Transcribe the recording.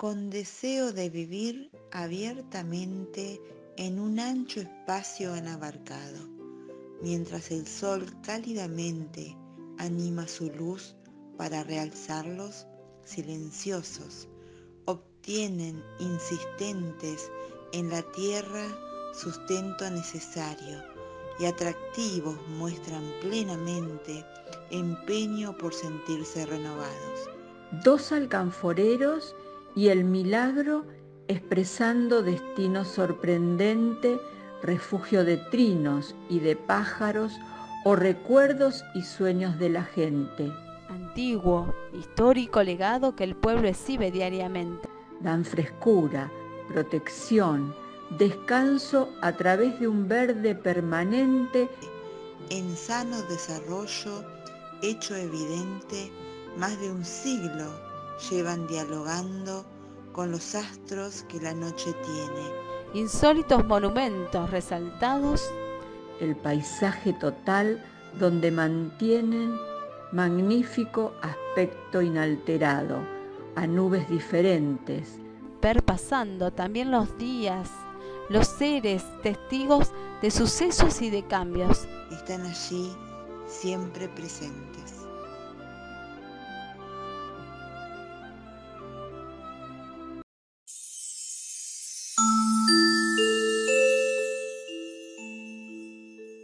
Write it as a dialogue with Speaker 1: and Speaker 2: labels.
Speaker 1: Con deseo de vivir abiertamente en un ancho espacio enabarcado, mientras el sol cálidamente anima su luz para realzarlos silenciosos, obtienen insistentes en la tierra sustento necesario y atractivos muestran plenamente empeño por sentirse renovados.
Speaker 2: Dos alcanforeros y el milagro expresando destino sorprendente, refugio de trinos y de pájaros o recuerdos y sueños de la gente.
Speaker 3: Antiguo, histórico legado que el pueblo exhibe diariamente.
Speaker 2: Dan frescura, protección, descanso a través de un verde permanente.
Speaker 1: En sano desarrollo, hecho evidente, más de un siglo llevan dialogando con los astros que la noche tiene.
Speaker 3: Insólitos monumentos resaltados.
Speaker 2: El paisaje total donde mantienen magnífico aspecto inalterado, a nubes diferentes.
Speaker 3: Perpasando también los días, los seres testigos de sucesos y de cambios.
Speaker 1: Están allí siempre presentes.